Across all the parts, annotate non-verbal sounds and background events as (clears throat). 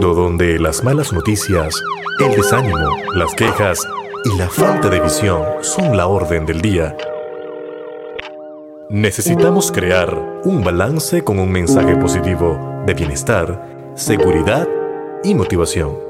Donde las malas noticias, el desánimo, las quejas y la falta de visión son la orden del día, necesitamos crear un balance con un mensaje positivo de bienestar, seguridad y motivación.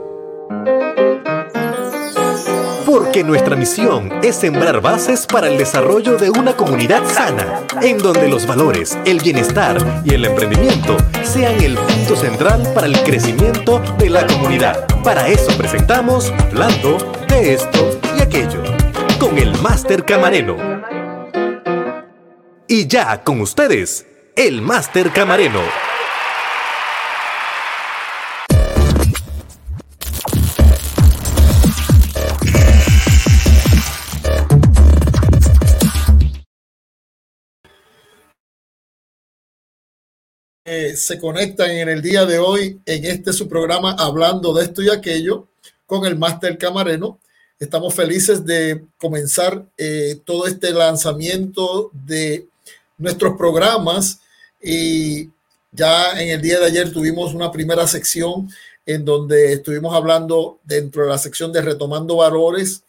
Porque nuestra misión es sembrar bases para el desarrollo de una comunidad sana, en donde los valores, el bienestar y el emprendimiento sean el punto central para el crecimiento de la comunidad. Para eso presentamos Hablando de esto y aquello, con el Máster Camareno. Y ya con ustedes, el Máster Camareno. Se conectan en el día de hoy en este su programa hablando de esto y aquello con el Máster Camareno. Estamos felices de comenzar eh, todo este lanzamiento de nuestros programas y ya en el día de ayer tuvimos una primera sección en donde estuvimos hablando dentro de la sección de retomando valores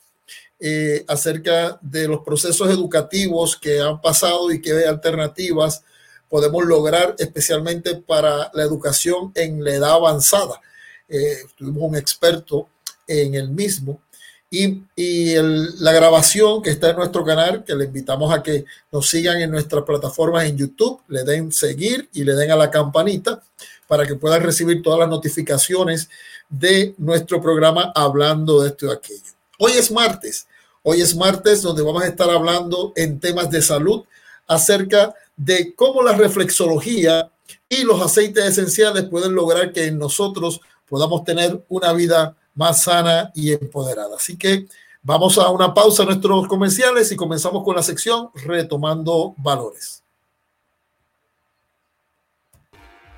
eh, acerca de los procesos educativos que han pasado y hay alternativas podemos lograr, especialmente para la educación en la edad avanzada. Eh, tuvimos un experto en el mismo. Y, y la grabación que está en nuestro canal, que le invitamos a que nos sigan en nuestras plataformas en YouTube, le den seguir y le den a la campanita para que puedan recibir todas las notificaciones de nuestro programa hablando de esto y aquello. Hoy es martes, hoy es martes donde vamos a estar hablando en temas de salud acerca de cómo la reflexología y los aceites esenciales pueden lograr que nosotros podamos tener una vida más sana y empoderada. Así que vamos a una pausa en nuestros comerciales y comenzamos con la sección Retomando Valores.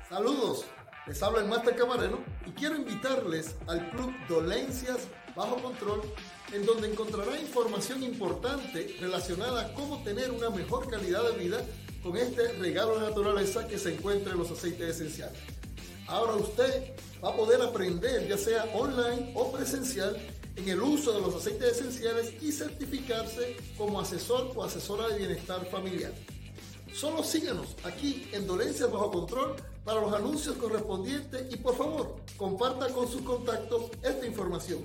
Saludos, les habla el Master Camarero y quiero invitarles al Club Dolencias Bajo Control en donde encontrará información importante relacionada a cómo tener una mejor calidad de vida con este regalo de naturaleza que se encuentra en los aceites esenciales. Ahora usted va a poder aprender, ya sea online o presencial, en el uso de los aceites esenciales y certificarse como asesor o asesora de bienestar familiar. Solo síganos aquí en Dolencias Bajo Control para los anuncios correspondientes y por favor comparta con sus contactos esta información.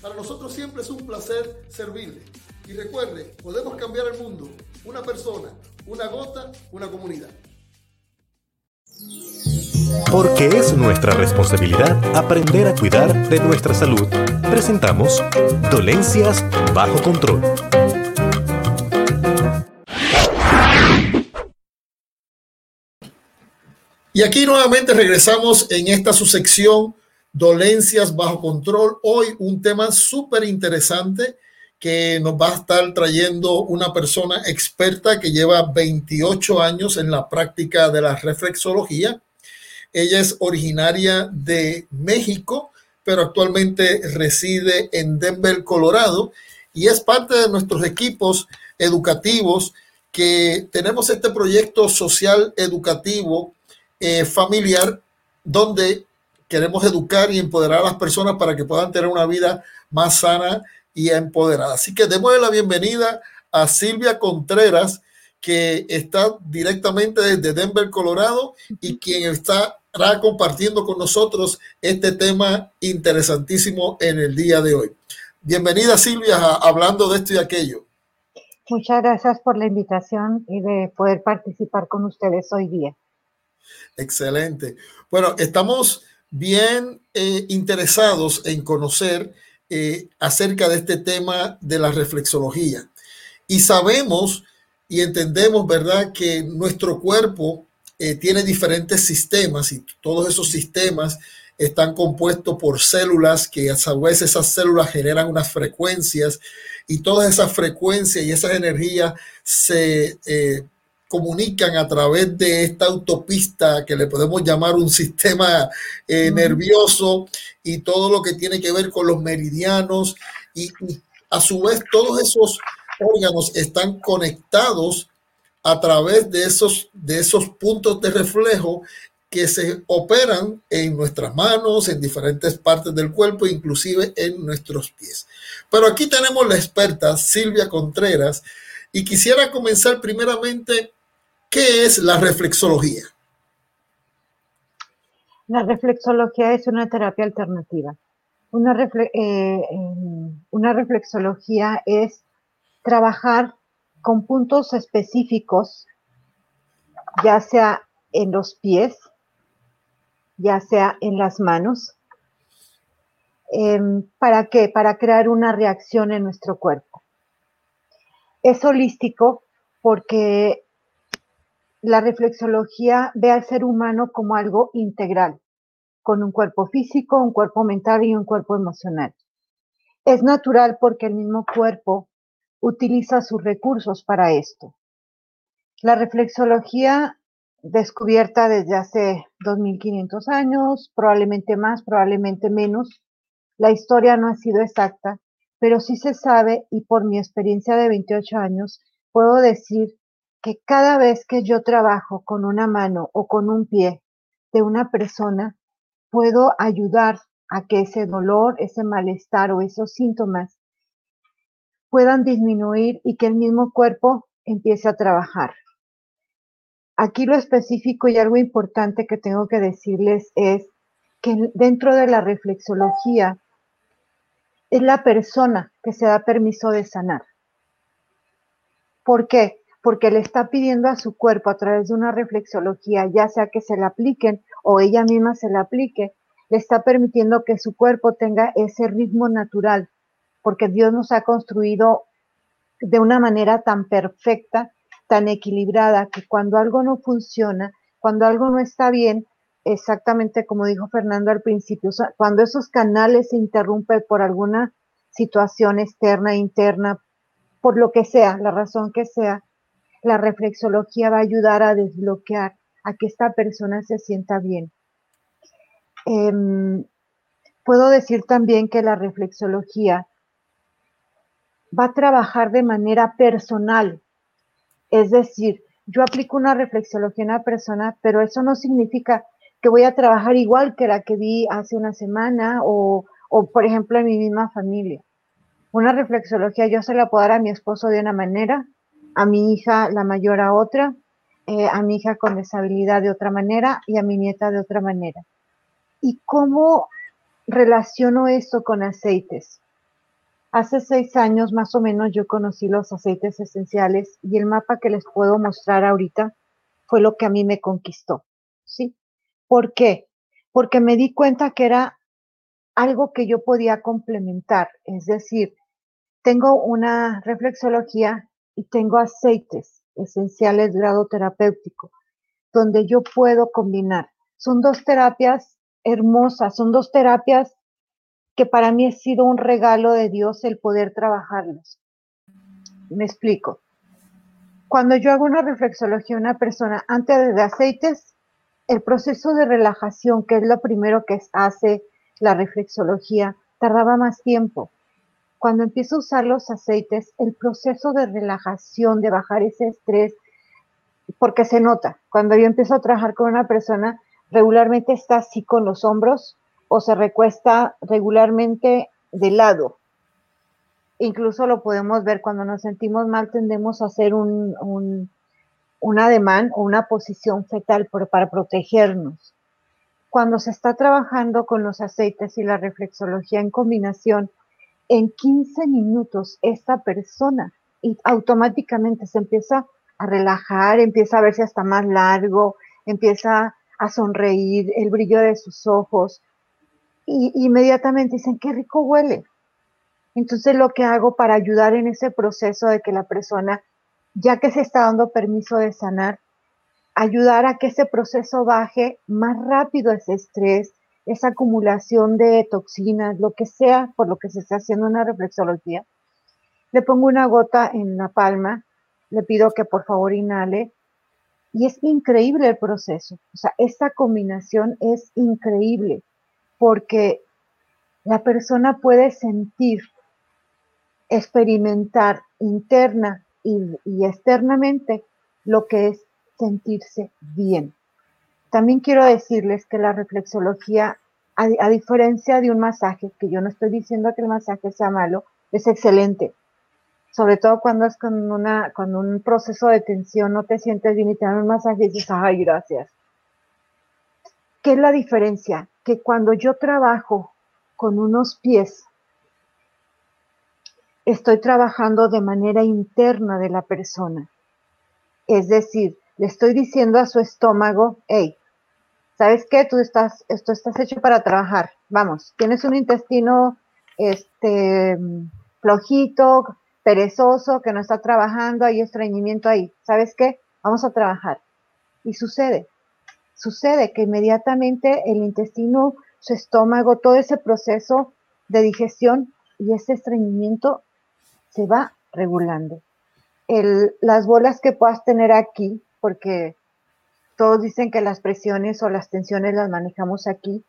Para nosotros siempre es un placer servirle. Y recuerde, podemos cambiar el mundo. Una persona, una gota, una comunidad. Porque es nuestra responsabilidad aprender a cuidar de nuestra salud, presentamos Dolencias bajo control. Y aquí nuevamente regresamos en esta su sección dolencias bajo control. Hoy un tema súper interesante que nos va a estar trayendo una persona experta que lleva 28 años en la práctica de la reflexología. Ella es originaria de México, pero actualmente reside en Denver, Colorado, y es parte de nuestros equipos educativos que tenemos este proyecto social educativo eh, familiar donde queremos educar y empoderar a las personas para que puedan tener una vida más sana y empoderada. Así que démosle la bienvenida a Silvia Contreras, que está directamente desde Denver, Colorado, y quien estará compartiendo con nosotros este tema interesantísimo en el día de hoy. Bienvenida Silvia, hablando de esto y aquello. Muchas gracias por la invitación y de poder participar con ustedes hoy día. Excelente. Bueno, estamos bien eh, interesados en conocer eh, acerca de este tema de la reflexología. Y sabemos y entendemos, ¿verdad?, que nuestro cuerpo eh, tiene diferentes sistemas y todos esos sistemas están compuestos por células que a su vez esas células generan unas frecuencias y todas esas frecuencias y esas energías se comunican a través de esta autopista que le podemos llamar un sistema eh, nervioso y todo lo que tiene que ver con los meridianos y, a su vez todos esos órganos están conectados a través de esos, de esos puntos de reflejo que se operan en nuestras manos, en diferentes partes del cuerpo, inclusive en nuestros pies. Pero aquí tenemos la experta Silvia Contreras y quisiera comenzar primeramente, ¿qué es la reflexología? La reflexología es una terapia alternativa. Una, eh, una reflexología es trabajar con puntos específicos, ya sea en los pies, ya sea en las manos. Em, ¿Para qué? Para crear una reacción en nuestro cuerpo. Es holístico porque la reflexología ve al ser humano como algo integral, con un cuerpo físico, un cuerpo mental y un cuerpo emocional. Es natural porque el mismo cuerpo utiliza sus recursos para esto. La reflexología descubierta desde hace 2500 años, probablemente más, probablemente menos. La historia no ha sido exacta, pero sí se sabe y por mi experiencia de 28 años puedo decir que cada vez que yo trabajo con una mano o con un pie de una persona, puedo ayudar a que ese dolor, ese malestar o esos síntomas puedan disminuir y que el mismo cuerpo empiece a trabajar. Aquí lo específico y algo importante que tengo que decirles es que dentro de la reflexología es la persona que se da permiso de sanar. ¿Por qué? Porque le está pidiendo a su cuerpo a través de una reflexología, ya sea que se la apliquen o ella misma se la aplique, le está permitiendo que su cuerpo tenga ese ritmo natural, porque Dios nos ha construido de una manera tan perfecta tan equilibrada que cuando algo no funciona, cuando algo no está bien, exactamente como dijo Fernando al principio, cuando esos canales se interrumpen por alguna situación externa, interna, por lo que sea, la razón que sea, la reflexología va a ayudar a desbloquear a que esta persona se sienta bien. Em, puedo decir también que la reflexología va a trabajar de manera personal es decir, yo aplico una reflexología en una persona, pero eso no significa que voy a trabajar igual que la que vi hace una semana o, por ejemplo, en mi misma familia. Una reflexología yo se la puedo dar a mi esposo de una manera, a mi hija la mayor a otra, eh, a mi hija con deshabilidad de otra manera y a mi nieta de otra manera. ¿Y cómo relaciono esto con aceites? Hace seis años más o menos yo conocí los aceites esenciales y el mapa que les puedo mostrar ahorita fue lo que a mí me conquistó, ¿sí? ¿Por qué? Porque me di cuenta que era algo que yo podía complementar, es decir, tengo una reflexología y tengo aceites esenciales grado terapéutico, donde yo puedo combinar. Son dos terapias hermosas, son dos terapias que para mí ha sido un regalo de Dios el poder trabajarlos. Me explico. Cuando yo hago una reflexología a una persona antes de aceites, el proceso de relajación, que es lo primero que hace la reflexología, tardaba más tiempo. Cuando empiezo a usar los aceites, el proceso de relajación, de bajar ese estrés, porque se nota, cuando yo empiezo a trabajar con una persona, regularmente está así con los hombros, o se recuesta regularmente de lado. Incluso lo podemos ver cuando nos sentimos mal, tendemos a hacer un, un, ademán o una posición fetal para protegernos. Cuando se está trabajando con los aceites y la reflexología en combinación, en 15 minutos esta persona automáticamente se empieza a relajar, empieza a verse hasta más largo, empieza a sonreír, el brillo de sus ojos, y inmediatamente dicen, qué rico huele. Entonces lo que hago para ayudar en ese proceso de que la persona, ya que se está dando permiso de sanar, ayudar a que ese proceso baje más rápido ese estrés, esa acumulación de toxinas, lo que sea por lo que se está haciendo una reflexología. Le pongo una gota en la palma, le pido que por favor inhale y es increíble el proceso. O sea, esta combinación es increíble porque la persona puede sentir, experimentar interna y, externamente lo que es sentirse bien. También quiero decirles que la reflexología, a, diferencia de un masaje, que yo no estoy diciendo que el masaje sea malo, es excelente. Sobre todo cuando es con, una, con un proceso de tensión, no te sientes bien y te dan un masaje y dices, ay, gracias. ¿Qué es la diferencia? Que cuando yo trabajo con unos pies, estoy trabajando de manera interna de la persona. Es decir, le estoy diciendo a su estómago, hey, ¿sabes qué? Tú estás, esto estás hecho para trabajar. Vamos, tienes un intestino este, flojito, perezoso, que no está trabajando, hay estreñimiento ahí. ¿Sabes qué? Vamos a trabajar. Y sucede, sucede que inmediatamente el intestino, su estómago, todo ese proceso de digestión y ese estreñimiento se va regulando. Las bolas que puedas tener aquí, porque todos dicen que las presiones o las tensiones las manejamos aquí,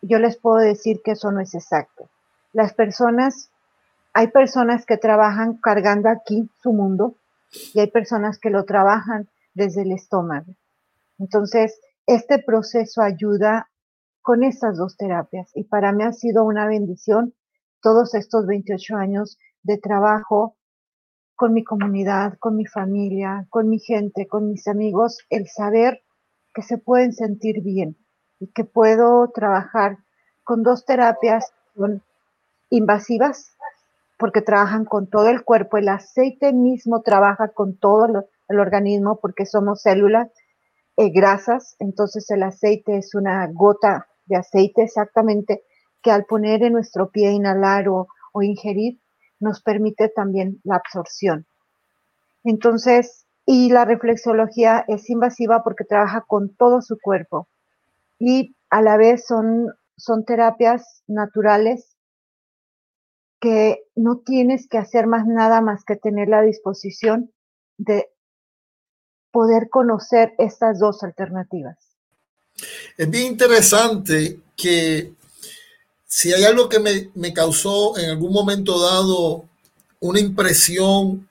yo les puedo decir que eso no es exacto. Las personas, hay personas que trabajan cargando aquí su mundo y hay personas que lo trabajan desde el estómago. Entonces, este proceso ayuda con estas dos terapias y para mí ha sido una bendición todos estos 28 años de trabajo con mi comunidad, con mi familia, con mi gente, con mis amigos, el saber que se pueden sentir bien y que puedo trabajar con dos terapias invasivas porque trabajan con todo el cuerpo, el aceite mismo trabaja con todo el organismo porque somos células eh, grasas, entonces el aceite es una gota de aceite exactamente que al poner en nuestro pie, inhalar o, ingerir, nos permite también la absorción. Entonces, y la reflexología es invasiva porque trabaja con todo su cuerpo y a la vez son, son terapias naturales que no tienes que hacer más nada más que tener la disposición de poder conocer estas dos alternativas. Es bien interesante que si hay algo que me, causó en algún momento dado una impresión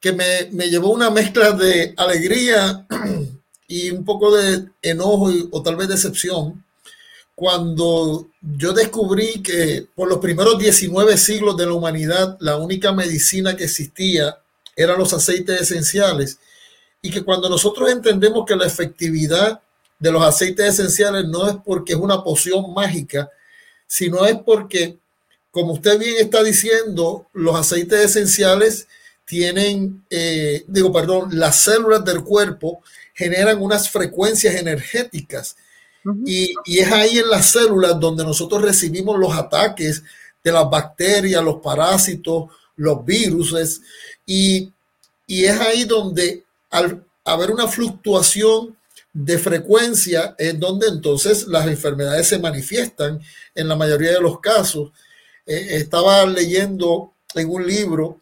que me, me, llevó una mezcla de alegría (clears throat) y un poco de enojo o tal vez decepción, cuando yo descubrí que por los primeros 19 siglos de la humanidad la única medicina que existía eran los aceites esenciales y que cuando nosotros entendemos que la efectividad de los aceites esenciales no es porque es una poción mágica, sino es porque, como usted bien está diciendo, los aceites esenciales tienen, eh, digo, perdón, las células del cuerpo generan unas frecuencias energéticas. y, y, es ahí en las células donde nosotros recibimos los ataques de las bacterias, los parásitos, los virus. Y, y es ahí donde al haber una fluctuación de frecuencia en donde entonces las enfermedades se manifiestan en la mayoría de los casos. Eh, estaba leyendo en un libro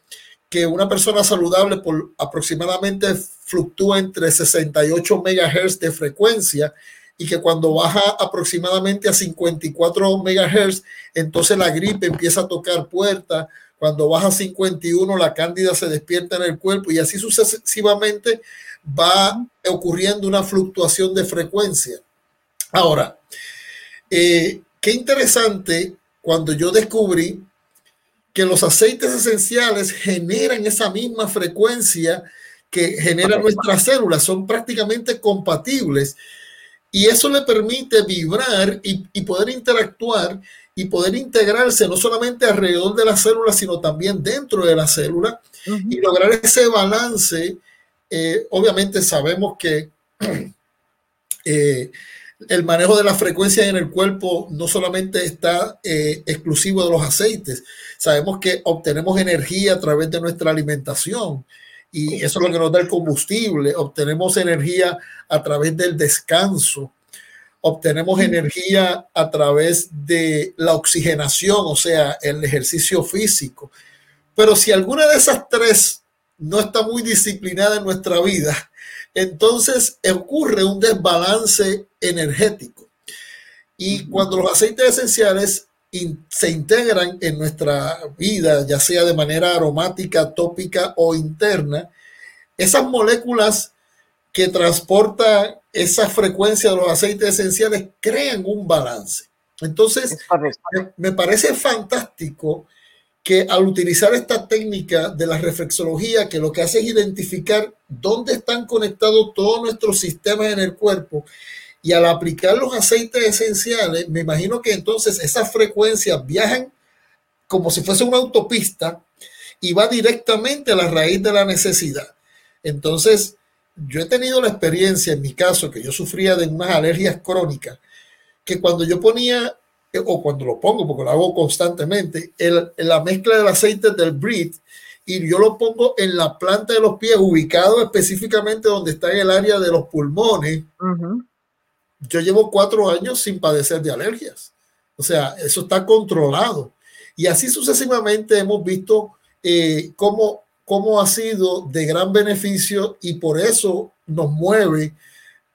que una persona saludable por aproximadamente fluctúa entre 68 MHz de frecuencia y que cuando baja aproximadamente a 54 MHz, entonces la gripe empieza a tocar puertas, cuando baja a 51 la cándida se despierta en el cuerpo y así sucesivamente va ocurriendo una fluctuación de frecuencia. Ahora, eh, qué interesante cuando yo descubrí que los aceites esenciales generan esa misma frecuencia que genera nuestras células, son prácticamente compatibles y eso le permite vibrar y, y poder interactuar y poder integrarse no solamente alrededor de la célula, sino también dentro de la célula y lograr ese balance. Eh, obviamente sabemos que (clears throat) eh, el manejo de la frecuencia en el cuerpo no solamente está eh, exclusivo de los aceites, sabemos que obtenemos energía a través de nuestra alimentación y eso es lo que nos da el combustible, obtenemos energía a través del descanso, obtenemos energía a través de la oxigenación, o sea, el ejercicio físico. Pero si alguna de esas tres no está muy disciplinada en nuestra vida, entonces ocurre un desbalance energético. Y cuando los aceites esenciales se integran en nuestra vida, ya sea de manera aromática, tópica o interna, esas moléculas que transporta esa frecuencia de los aceites esenciales crean un balance. Entonces, me parece fantástico que al utilizar esta técnica de la reflexología, que lo que hace es identificar dónde están conectados todos nuestros sistemas en el cuerpo, y al aplicar los aceites esenciales, me imagino que entonces esas frecuencias viajan como si fuese una autopista y va directamente a la raíz de la necesidad. Entonces, yo he tenido la experiencia en mi caso, que yo sufría de unas alergias crónicas, que cuando yo ponía, o cuando lo pongo, porque lo hago constantemente, el, la mezcla del aceite del Brit, y yo lo pongo en la planta de los pies, ubicado específicamente donde está en el área de los pulmones. Yo llevo cuatro años sin padecer de alergias. O sea, eso está controlado. Y así sucesivamente hemos visto eh, cómo, cómo ha sido de gran beneficio y por eso nos mueve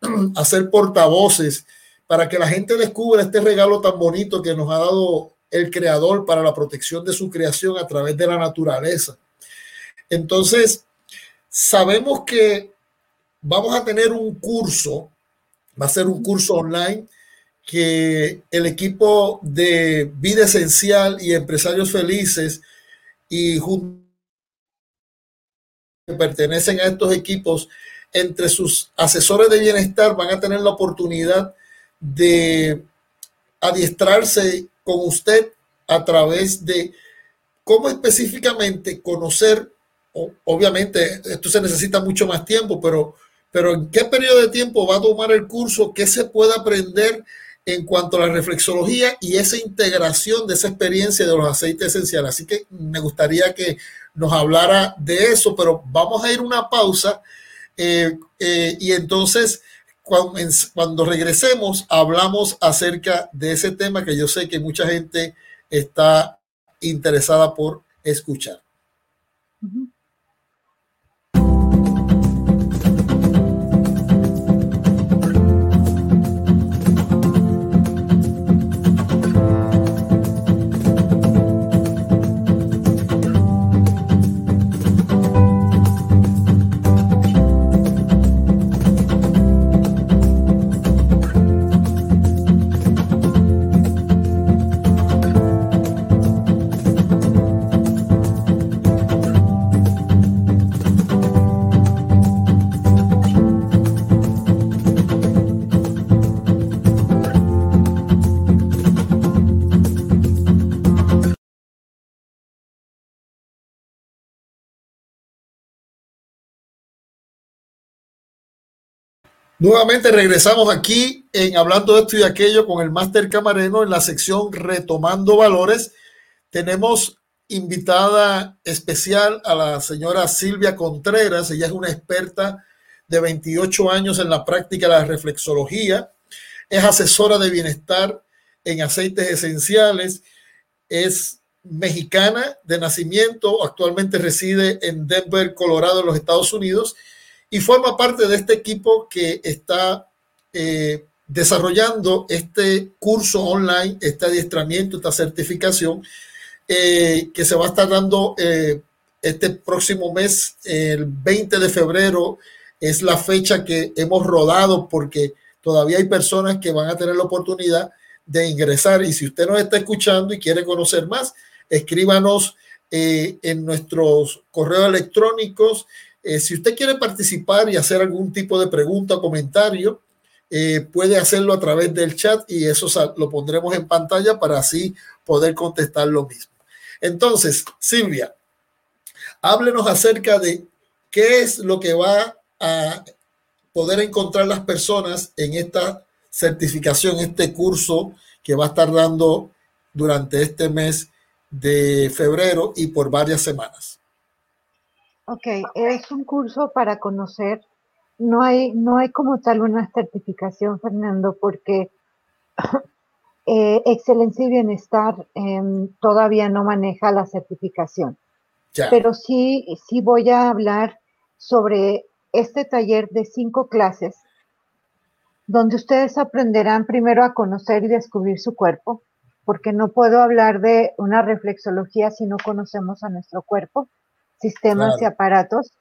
(clears throat) a ser portavoces para que la gente descubra este regalo tan bonito que nos ha dado el creador para la protección de su creación a través de la naturaleza. Entonces, sabemos que vamos a tener un curso, va a ser un curso online que el equipo de Vida Esencial y Empresarios Felices y que pertenecen a estos equipos, entre sus asesores de bienestar van a tener la oportunidad de adiestrarse con usted a través de cómo específicamente conocer, obviamente esto se necesita mucho más tiempo, pero, pero en qué periodo de tiempo va a tomar el curso, qué se puede aprender en cuanto a la reflexología y esa integración de esa experiencia de los aceites esenciales. Así que me gustaría que nos hablara de eso, pero vamos a ir una pausa eh, eh, y entonces cuando, regresemos hablamos acerca de ese tema que yo sé que mucha gente está interesada por escuchar. Nuevamente regresamos aquí en Hablando de esto y aquello con el Máster Camareno en la sección Retomando Valores. Tenemos invitada especial a la señora Silvia Contreras. Ella es una experta de 28 años en la práctica de la reflexología. Es asesora de bienestar en aceites esenciales. Es mexicana de nacimiento. Actualmente reside en Denver, Colorado, en los Estados Unidos y forma parte de este equipo que está eh, desarrollando este curso online, este adiestramiento, esta certificación, eh, que se va a estar dando eh, este próximo mes, el 20 de febrero, es la fecha que hemos rodado porque todavía hay personas que van a tener la oportunidad de ingresar. Y si usted nos está escuchando y quiere conocer más, escríbanos en nuestros correos electrónicos eh, si usted quiere participar y hacer algún tipo de pregunta o comentario, eh, puede hacerlo a través del chat y eso lo pondremos en pantalla para así poder contestar lo mismo. Entonces, Silvia, háblenos acerca de qué es lo que va a poder encontrar las personas en esta certificación, este curso que va a estar dando durante este mes de febrero y por varias semanas. Ok, es un curso para conocer. No hay, no hay como tal una certificación, Fernando, porque (coughs) eh, Excelencia y Bienestar em, todavía no maneja la certificación. Pero sí, sí voy a hablar sobre este taller de cinco clases, donde ustedes aprenderán primero a conocer y descubrir su cuerpo, porque no puedo hablar de una reflexología si no conocemos a nuestro cuerpo sistemas y aparatos.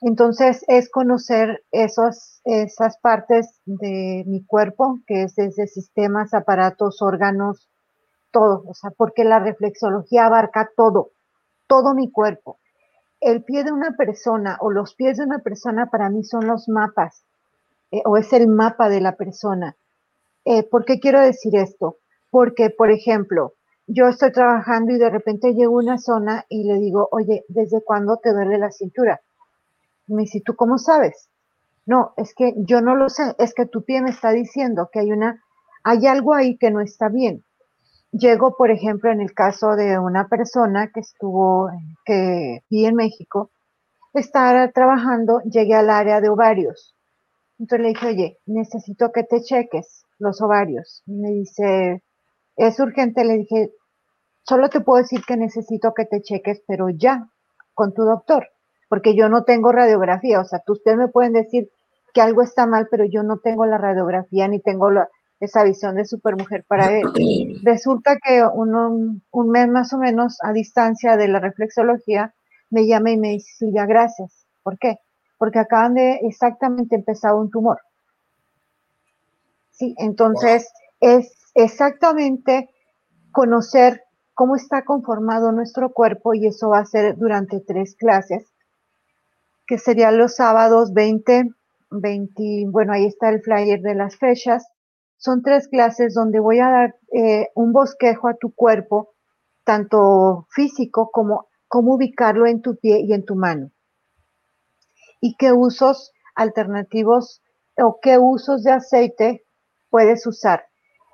Entonces es conocer esos, esas partes de mi cuerpo, que es desde sistemas, aparatos, órganos, todo, o sea, porque la reflexología abarca todo, todo mi cuerpo. El pie de una persona o los pies de una persona para mí son los mapas, eh, o es el mapa de la persona. Eh, ¿Por qué quiero decir esto? Porque, por ejemplo, yo estoy trabajando y de repente llego a una zona y le digo, oye, ¿desde cuándo te duele la cintura? Me dice, ¿tú cómo sabes? No, es que yo no lo sé, es que tu pie me está diciendo que hay una, hay algo ahí que no está bien. Llego, por ejemplo, en el caso de una persona que estuvo, que vi en México, estar trabajando, llegué al área de ovarios. Entonces le dije, oye, necesito que te cheques los ovarios. Me dice, es urgente. Le dije, solo te puedo decir que necesito que te cheques, pero ya, con tu doctor porque yo no tengo radiografía, o sea, ustedes me pueden decir que algo está mal, pero yo no tengo la radiografía ni tengo esa visión de supermujer para ver. (clears throat) Resulta que un mes más o menos a distancia de la reflexología me llama y me dice, Silvia, gracias. ¿Por qué? Porque acaban de exactamente empezar un tumor. Sí, entonces es exactamente conocer cómo está conformado nuestro cuerpo y eso va a ser durante tres clases que serían los sábados 20, 20, bueno, ahí está el flyer de las fechas. Son tres clases donde voy a dar eh, un bosquejo a tu cuerpo, tanto físico como cómo ubicarlo en tu pie y en tu mano. Y qué usos alternativos o qué usos de aceite puedes usar.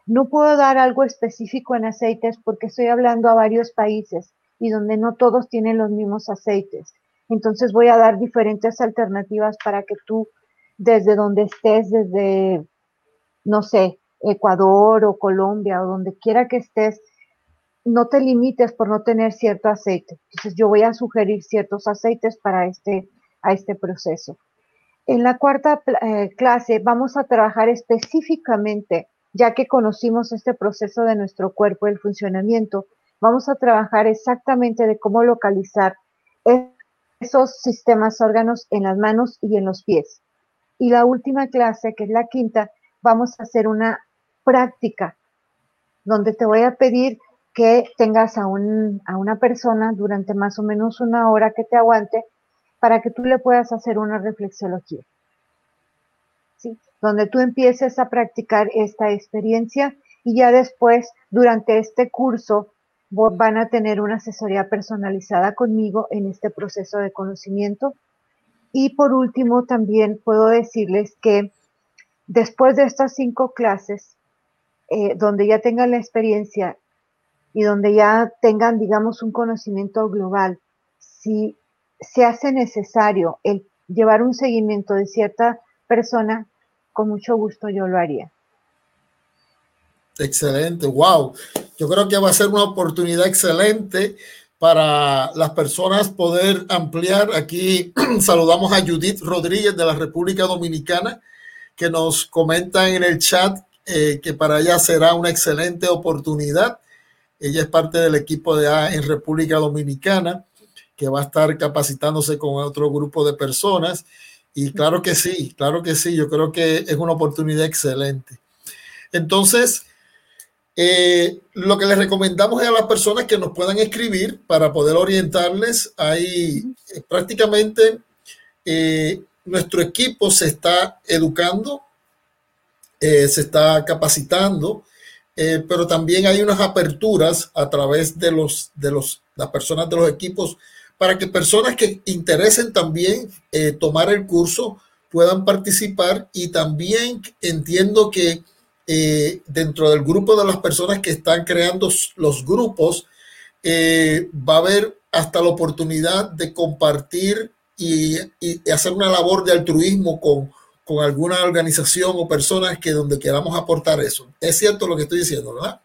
No puedo dar algo específico en aceites porque estoy hablando a varios países y donde no todos tienen los mismos aceites. Entonces voy a dar diferentes alternativas para que tú, desde donde estés, desde, no sé, Ecuador o Colombia o donde quiera que estés, no te limites por no tener cierto aceite. Entonces yo voy a sugerir ciertos aceites para este, a este proceso. En la cuarta eh, clase vamos a trabajar específicamente, ya que conocimos este proceso de nuestro cuerpo, el funcionamiento, vamos a trabajar exactamente de cómo localizar esos sistemas órganos en las manos y en los pies. Y la última clase, que es la quinta, vamos a hacer una práctica donde te voy a pedir que tengas a, un, a una persona durante más o menos una hora que te aguante para que tú le puedas hacer una reflexología. Donde tú empieces a practicar esta experiencia y ya después, durante este curso, van a tener una asesoría personalizada conmigo en este proceso de conocimiento. Y por último, también puedo decirles que después de estas cinco clases, eh, donde ya tengan la experiencia y donde ya tengan, digamos, un conocimiento global, si se hace necesario el llevar un seguimiento de cierta persona, con mucho gusto yo lo haría. Excelente, wow. Yo creo que va a ser una oportunidad excelente para las personas poder ampliar. Aquí (clears throat) saludamos a Judith Rodríguez de la República Dominicana, que nos comenta en el chat eh, que para ella será una excelente oportunidad. Ella es parte del equipo de A en República Dominicana, que va a estar capacitándose con otro grupo de personas. Y claro que sí, claro que sí, yo creo que es una oportunidad excelente. Entonces, eh, lo que les recomendamos es a las personas que nos puedan escribir para poder orientarles. Ahí eh, prácticamente eh, nuestro equipo se está educando, se está capacitando, pero también hay unas aperturas a través de, los, de los, las personas de los equipos para que personas que interesen también tomar el curso puedan participar y también entiendo que eh, dentro del grupo de las personas que están creando los grupos, eh, va a haber hasta la oportunidad de compartir y, hacer una labor de altruismo con, con, alguna organización o personas que donde queramos aportar eso. Es cierto lo que estoy diciendo, ¿verdad?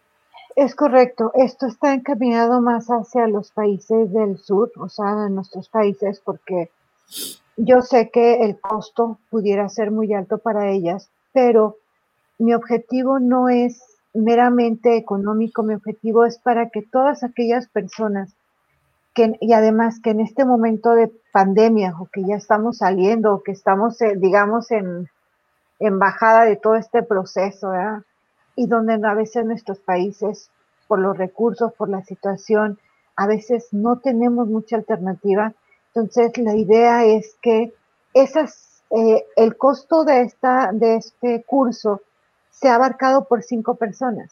Es correcto. Esto está encaminado más hacia los países del sur, o sea, en nuestros países, porque yo sé que el costo pudiera ser muy alto para ellas, pero mi objetivo no es meramente económico, mi objetivo es para que todas aquellas personas que, y además que en este momento de pandemia o que ya estamos saliendo o que estamos, eh, digamos, en, en bajada de todo este proceso, ¿verdad? Y donde a veces nuestros países, por los recursos, por la situación, a veces no tenemos mucha alternativa. Entonces, la idea es que esas, eh, el costo de, esta, de este curso se ha abarcado por cinco personas.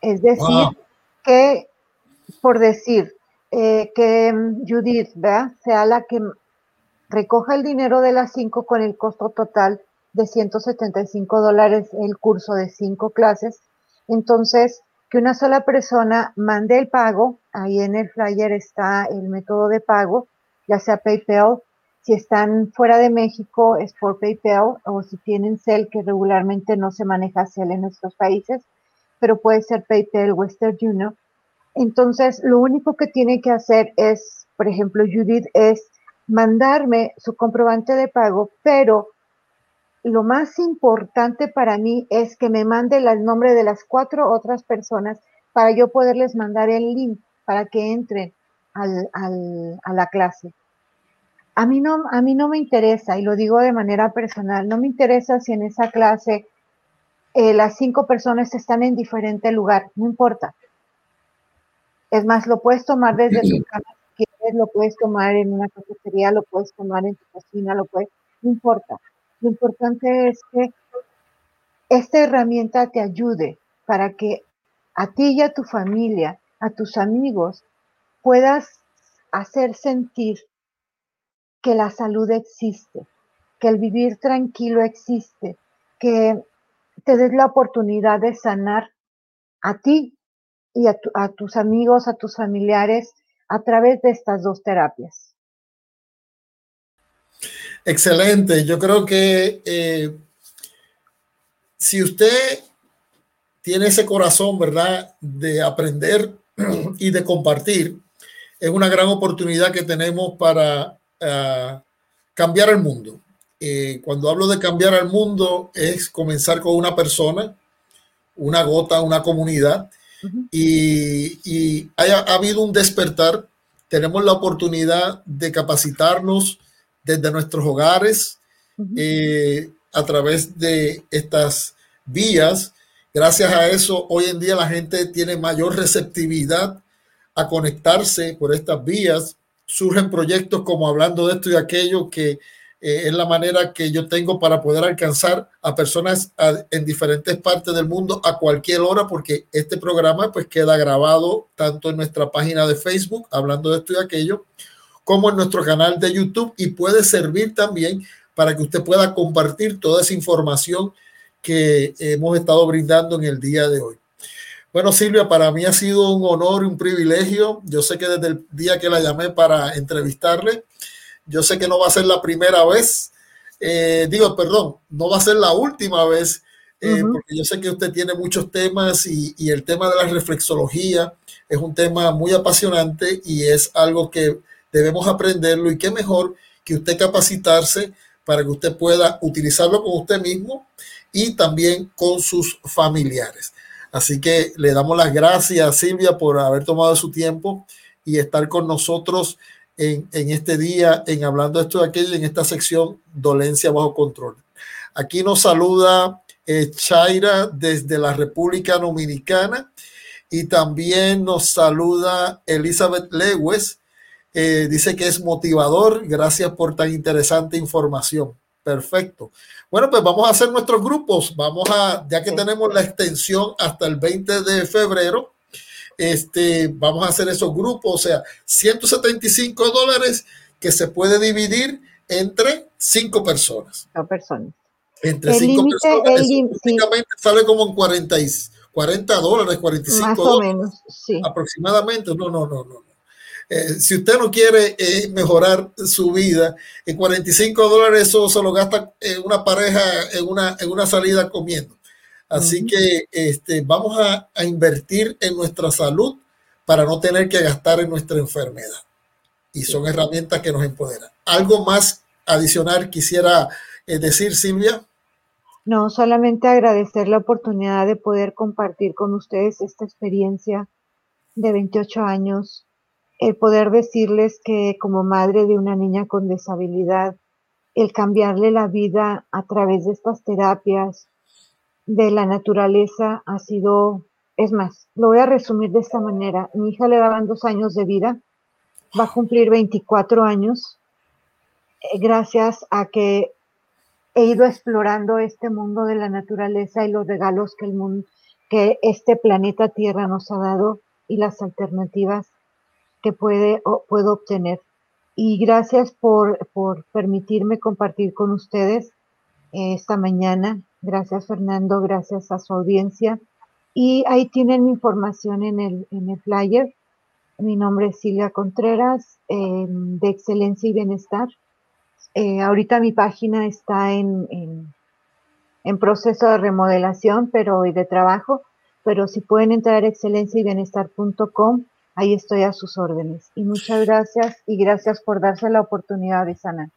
Es decir, que, por decir, eh, que Judith ¿verdad? sea la que recoja el dinero de las cinco con el costo total de 175 dólares el curso de cinco clases. Entonces, que una sola persona mande el pago, ahí en el flyer está el método de pago, ya sea PayPal, si están fuera de México es por PayPal o si tienen Cel, que regularmente no se maneja Cel en nuestros países, pero puede ser PayPal, Western Union. Entonces, lo único que tiene que hacer es, por ejemplo, Judith, es mandarme su comprobante de pago, pero lo más importante para mí es que me mande el nombre de las cuatro otras personas para yo poderles mandar el link para que entren a la clase. A mí, no, a mí no me interesa, y lo digo de manera personal, no me interesa si en esa clase eh, las cinco personas están en diferente lugar, no importa. Es más, lo puedes tomar desde tu (clears throat) casa, lo puedes tomar en una cafetería, lo puedes tomar en tu cocina, lo puedes, no importa lo importante es que esta herramienta te ayude para que a ti y a tu familia, a tus amigos, puedas hacer sentir que la salud existe, que el vivir tranquilo existe, que te des la oportunidad de sanar a ti y a, tus amigos, a tus familiares a través de estas dos terapias. Excelente. Yo creo que eh, si usted tiene ese corazón, ¿verdad?, de aprender (clears throat) y de compartir, es una gran oportunidad que tenemos para ah, cambiar el mundo. Eh, cuando hablo de cambiar el mundo, es comenzar con una persona, una gota, una comunidad, y, y ha habido un despertar. Tenemos la oportunidad de capacitarnos, desde nuestros hogares, eh, a través de estas vías. Gracias a eso, hoy en día la gente tiene mayor receptividad a conectarse por estas vías. Surgen proyectos como hablando de esto y aquello que eh, es la manera que yo tengo para poder alcanzar a personas en diferentes partes del mundo a cualquier hora, porque este programa pues queda grabado tanto en nuestra página de Facebook, hablando de esto y aquello, como en nuestro canal de YouTube y puede servir también para que usted pueda compartir toda esa información que hemos estado brindando en el día de hoy. Bueno, Silvia, para mí ha sido un honor y un privilegio. Yo sé que desde el día que la llamé para entrevistarle, yo sé que no va a ser la primera vez, eh, digo, perdón, no va a ser la última vez, eh, porque yo sé que usted tiene muchos temas y, y el tema de la reflexología es un tema muy apasionante y es algo que debemos aprenderlo y qué mejor que usted capacitarse para que usted pueda utilizarlo con usted mismo y también con sus familiares. Así que le damos las gracias Silvia por haber tomado su tiempo y estar con nosotros en, este día, en hablando esto de aquello, en esta sección Dolencia bajo control. Aquí nos saluda eh, Chaira desde la República Dominicana y también nos saluda Elizabeth Lewes eh, dice que es motivador. Gracias por tan interesante información. Perfecto. Bueno, pues vamos a hacer nuestros grupos. Vamos a, ya que tenemos la extensión hasta el 20 de febrero, este, vamos a hacer esos grupos, o sea, 175 dólares que se puede dividir entre cinco personas. personas. Entre cinco personas. Eso sale como en 40, 40 dólares, 45 Más o menos, sí. aproximadamente. No, no, no, no. Eh, si usted no quiere eh, mejorar su vida, en 45 dólares eso se lo gasta en una pareja en una, en una salida comiendo. Así que este, vamos a, invertir en nuestra salud para no tener que gastar en nuestra enfermedad. Y son herramientas que nos empoderan. ¿Algo más adicional quisiera eh, decir, Silvia? No, solamente agradecer la oportunidad de poder compartir con ustedes esta experiencia de 28 años el poder decirles que como madre de una niña con deshabilidad, el cambiarle la vida a través de estas terapias de la naturaleza ha sido, es más, lo voy a resumir de esta manera. Mi hija le daban dos años de vida, va a cumplir 24 años, eh, gracias a que he ido explorando este mundo de la naturaleza y los regalos que el mundo, que este planeta Tierra nos ha dado y las alternativas puede, puedo obtener. Y gracias por, por permitirme compartir con ustedes eh, esta mañana. Gracias Fernando, gracias a su audiencia. Y ahí tienen mi información en el, en el flyer. Mi nombre es Silvia Contreras, em, de Excelencia y Bienestar. Eh, ahorita mi página está en, en, en, proceso de remodelación pero y de trabajo, pero si pueden entrar a excelencia y bienestar.com, ahí estoy a sus órdenes. Y muchas gracias y gracias por darse la oportunidad de sanar.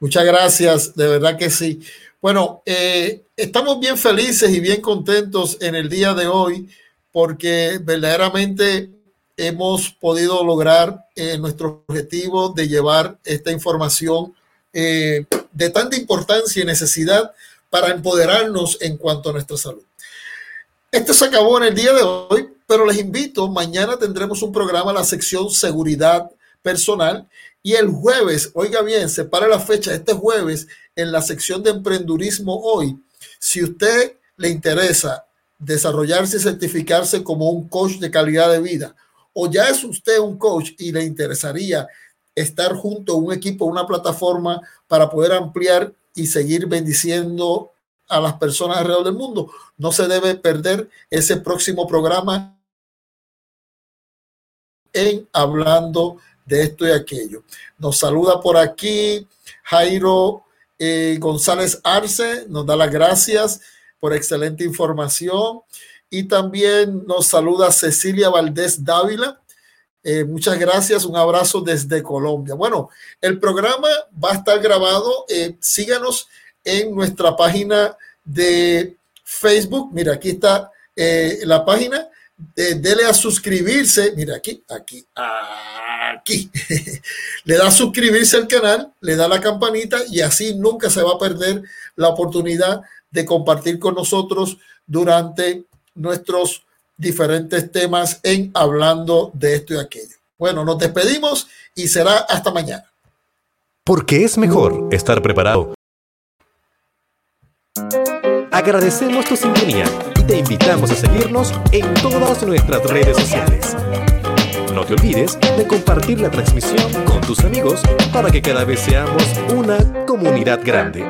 Muchas gracias, de verdad que sí. Bueno, eh, estamos bien felices y bien contentos en el día de hoy porque verdaderamente hemos podido lograr eh, nuestro objetivo de llevar esta información eh, de tanta importancia y necesidad para empoderarnos en cuanto a nuestra salud. Esto se acabó en el día de hoy, pero les invito, mañana tendremos un programa, la sección seguridad personal, y el jueves, oiga bien, separa la fecha, este jueves, en la sección de emprendurismo hoy, si usted le interesa desarrollarse y certificarse como un coach de calidad de vida, o ya es usted un coach y le interesaría estar junto a un equipo, una plataforma para poder ampliar y seguir bendiciendo a las personas alrededor del mundo. No se debe perder ese próximo programa en Hablando de esto y aquello. Nos saluda por aquí Jairo eh, González Arce, nos da las gracias por excelente información. Y también nos saluda Cecilia Valdés Dávila, eh, muchas gracias, un abrazo desde Colombia. Bueno, el programa va a estar grabado. Eh, síganos en nuestra página de Facebook. Mira, aquí está eh, la página. dele a suscribirse. Mira, aquí, aquí, aquí. (laughs) le da a suscribirse al canal, le da la campanita y así nunca se va a perder la oportunidad de compartir con nosotros durante nuestros diferentes temas en hablando de esto y aquello. Bueno, nos despedimos y será hasta mañana. Porque es mejor estar preparado. Agradecemos tu sintonía y te invitamos a seguirnos en todas nuestras redes sociales. No te olvides de compartir la transmisión con tus amigos para que cada vez seamos una comunidad grande.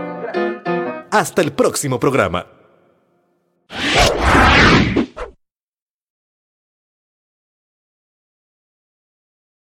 Hasta el próximo programa.